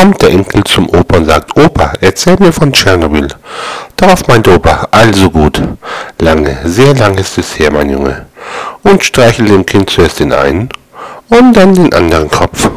kommt der Enkel zum Opa und sagt, Opa, erzähl mir von Tschernobyl. Darauf meint Opa, also gut. Lange, sehr lange ist es her, mein Junge. Und streichelt dem Kind zuerst den einen und dann den anderen Kopf.